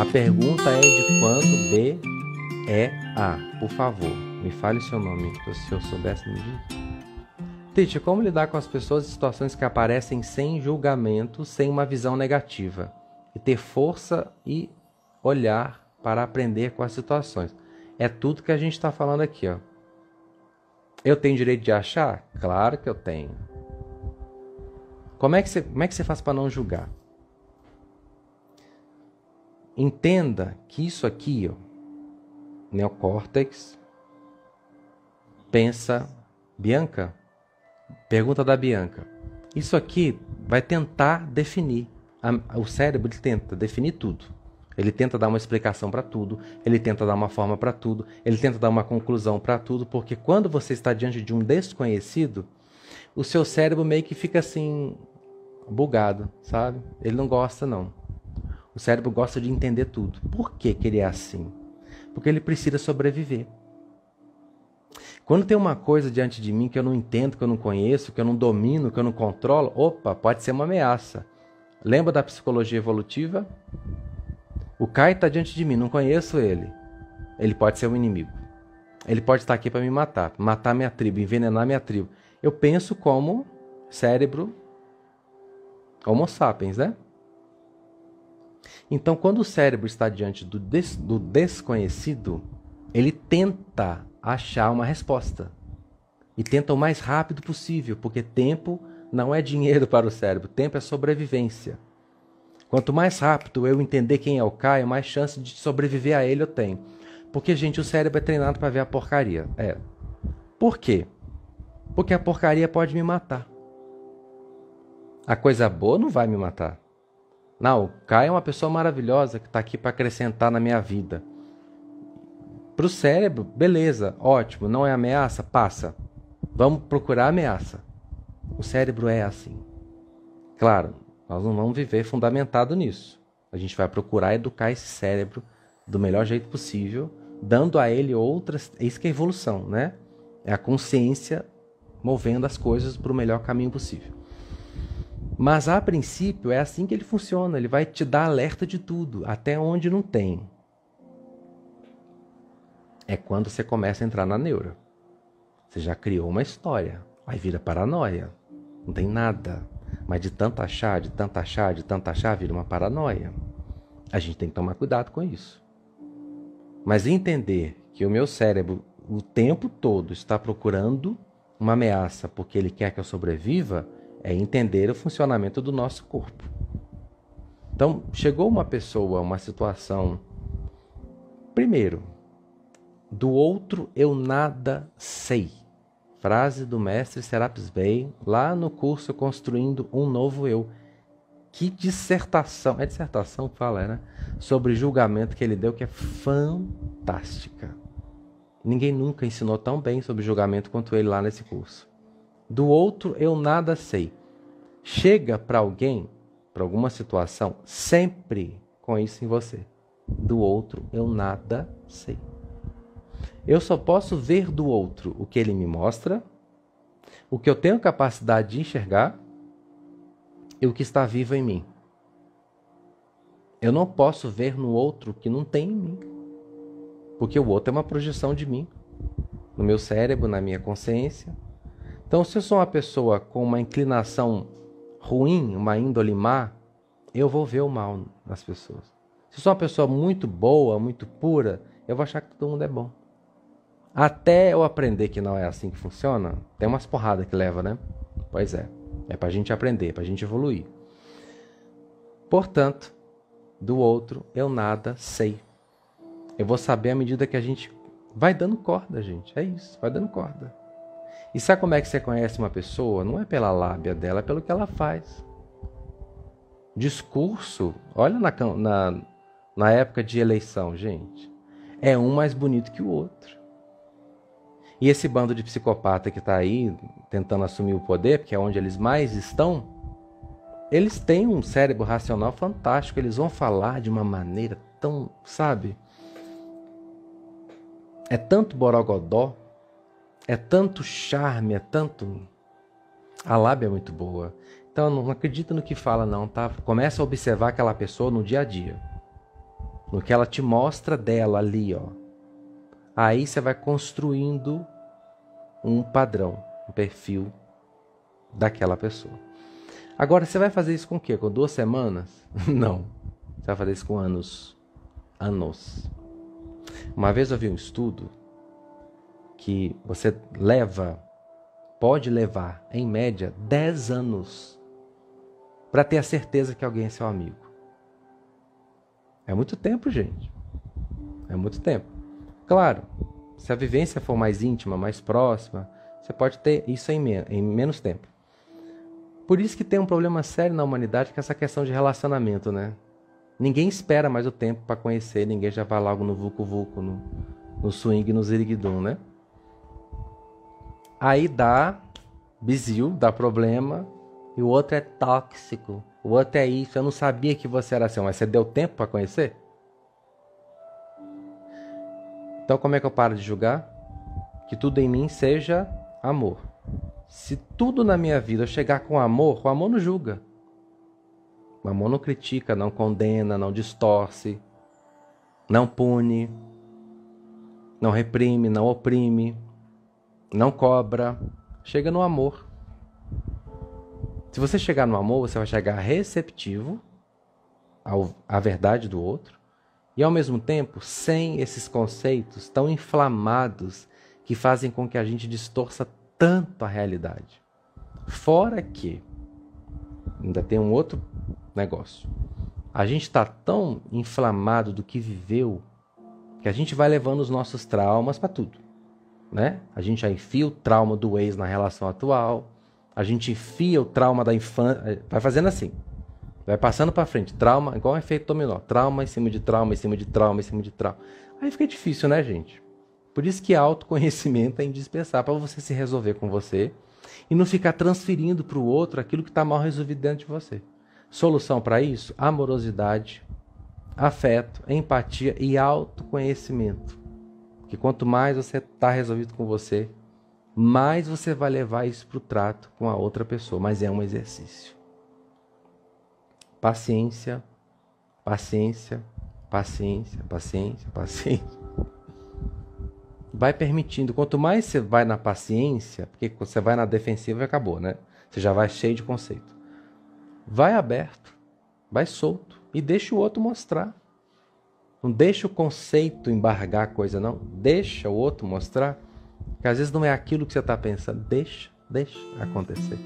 A pergunta é de quando B é A. Por favor, me fale seu nome, se eu soubesse me. Teacher, como lidar com as pessoas e situações que aparecem sem julgamento, sem uma visão negativa? E ter força e olhar para aprender com as situações. É tudo que a gente está falando aqui, ó. Eu tenho direito de achar? Claro que eu tenho. Como é que você, como é que você faz para não julgar? Entenda que isso aqui, ó, neocórtex, pensa, Bianca, pergunta da Bianca. Isso aqui vai tentar definir. O cérebro tenta definir tudo. Ele tenta dar uma explicação para tudo, ele tenta dar uma forma para tudo, ele tenta dar uma conclusão para tudo, porque quando você está diante de um desconhecido, o seu cérebro meio que fica assim bugado, sabe? Ele não gosta não. O cérebro gosta de entender tudo. Por que, que ele é assim? Porque ele precisa sobreviver. Quando tem uma coisa diante de mim que eu não entendo, que eu não conheço, que eu não domino, que eu não controlo, opa, pode ser uma ameaça. Lembra da psicologia evolutiva? O Kai está diante de mim, não conheço ele. Ele pode ser um inimigo. Ele pode estar aqui para me matar, matar minha tribo, envenenar minha tribo. Eu penso como cérebro Homo sapiens, né? Então, quando o cérebro está diante do, des do desconhecido, ele tenta achar uma resposta. E tenta o mais rápido possível, porque tempo não é dinheiro para o cérebro, tempo é sobrevivência. Quanto mais rápido eu entender quem é o Caio, mais chance de sobreviver a ele eu tenho. Porque, gente, o cérebro é treinado para ver a porcaria. É. Por quê? Porque a porcaria pode me matar. A coisa boa não vai me matar. Não, o Caio é uma pessoa maravilhosa que está aqui para acrescentar na minha vida. Para o cérebro, beleza, ótimo, não é ameaça? Passa. Vamos procurar ameaça. O cérebro é assim. Claro, nós não vamos viver fundamentado nisso. A gente vai procurar educar esse cérebro do melhor jeito possível, dando a ele outras. Isso que é evolução, né? É a consciência movendo as coisas para o melhor caminho possível. Mas a princípio é assim que ele funciona. Ele vai te dar alerta de tudo, até onde não tem. É quando você começa a entrar na neura. Você já criou uma história, aí vira paranoia. Não tem nada. Mas de tanto achar, de tanto achar, de tanto achar, vira uma paranoia. A gente tem que tomar cuidado com isso. Mas entender que o meu cérebro o tempo todo está procurando uma ameaça porque ele quer que eu sobreviva é entender o funcionamento do nosso corpo. Então, chegou uma pessoa, uma situação. Primeiro, do outro eu nada sei. Frase do mestre Serapis Bey, lá no curso Construindo um Novo Eu. Que dissertação, é dissertação que fala, né? Sobre julgamento que ele deu, que é fantástica. Ninguém nunca ensinou tão bem sobre julgamento quanto ele lá nesse curso. Do outro eu nada sei. Chega para alguém, para alguma situação, sempre com isso em você. Do outro eu nada sei. Eu só posso ver do outro o que ele me mostra, o que eu tenho capacidade de enxergar e o que está vivo em mim. Eu não posso ver no outro o que não tem em mim, porque o outro é uma projeção de mim, no meu cérebro, na minha consciência. Então, se eu sou uma pessoa com uma inclinação ruim, uma índole má, eu vou ver o mal nas pessoas. Se eu sou uma pessoa muito boa, muito pura, eu vou achar que todo mundo é bom. Até eu aprender que não é assim que funciona, tem umas porradas que leva, né? Pois é. É pra gente aprender, pra gente evoluir. Portanto, do outro eu nada sei. Eu vou saber à medida que a gente vai dando corda, gente. É isso, vai dando corda. E sabe como é que você conhece uma pessoa? Não é pela lábia dela, é pelo que ela faz. Discurso, olha na, na, na época de eleição, gente. É um mais bonito que o outro. E esse bando de psicopata que está aí tentando assumir o poder, porque é onde eles mais estão, eles têm um cérebro racional fantástico. Eles vão falar de uma maneira tão, sabe? É tanto borogodó, é tanto charme, é tanto. A lábia é muito boa. Então não acredita no que fala, não, tá? Começa a observar aquela pessoa no dia a dia. no que ela te mostra dela ali, ó. Aí você vai construindo um padrão, um perfil daquela pessoa. Agora, você vai fazer isso com o quê? Com duas semanas? Não. Você vai fazer isso com anos. Anos. Uma vez eu vi um estudo que você leva, pode levar, em média, 10 anos para ter a certeza que alguém é seu amigo. É muito tempo, gente. É muito tempo. Claro, se a vivência for mais íntima, mais próxima, você pode ter isso em, em menos tempo. Por isso que tem um problema sério na humanidade que é essa questão de relacionamento, né? Ninguém espera mais o tempo para conhecer, ninguém já vai logo no vucu vucu, no, no swing, no ziriguidum, né? Aí dá bizil, dá problema, e o outro é tóxico. O outro é isso, eu não sabia que você era assim, mas você deu tempo para conhecer? Então como é que eu paro de julgar? Que tudo em mim seja amor. Se tudo na minha vida chegar com amor, o amor não julga. O amor não critica, não condena, não distorce, não pune, não reprime, não oprime, não cobra. Chega no amor. Se você chegar no amor, você vai chegar receptivo à verdade do outro e ao mesmo tempo sem esses conceitos tão inflamados que fazem com que a gente distorça tanto a realidade. Fora que ainda tem um outro negócio. A gente está tão inflamado do que viveu que a gente vai levando os nossos traumas para tudo, né? A gente já enfia o trauma do ex na relação atual, a gente enfia o trauma da infância, eh, vai fazendo assim. Vai passando para frente, trauma, igual um efeito dominó, trauma em cima de trauma, em cima de trauma, em cima de trauma. Aí fica difícil, né, gente? Por isso que autoconhecimento é indispensável para você se resolver com você e não ficar transferindo para o outro aquilo que está mal resolvido dentro de você. Solução para isso? Amorosidade, afeto, empatia e autoconhecimento. Que quanto mais você está resolvido com você, mais você vai levar isso para o trato com a outra pessoa. Mas é um exercício. Paciência, paciência, paciência, paciência, paciência. Vai permitindo. Quanto mais você vai na paciência, porque você vai na defensiva e acabou, né? Você já vai cheio de conceito. Vai aberto, vai solto e deixa o outro mostrar. Não deixa o conceito embargar a coisa, não. Deixa o outro mostrar que às vezes não é aquilo que você está pensando. Deixa, deixa acontecer.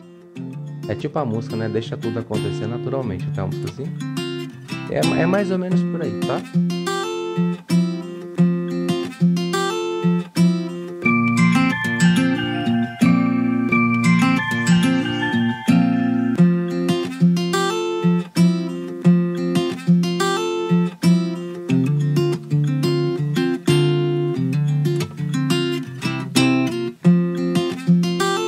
É tipo a música, né? Deixa tudo acontecer naturalmente. Até a música assim. É, é mais ou menos por aí, tá?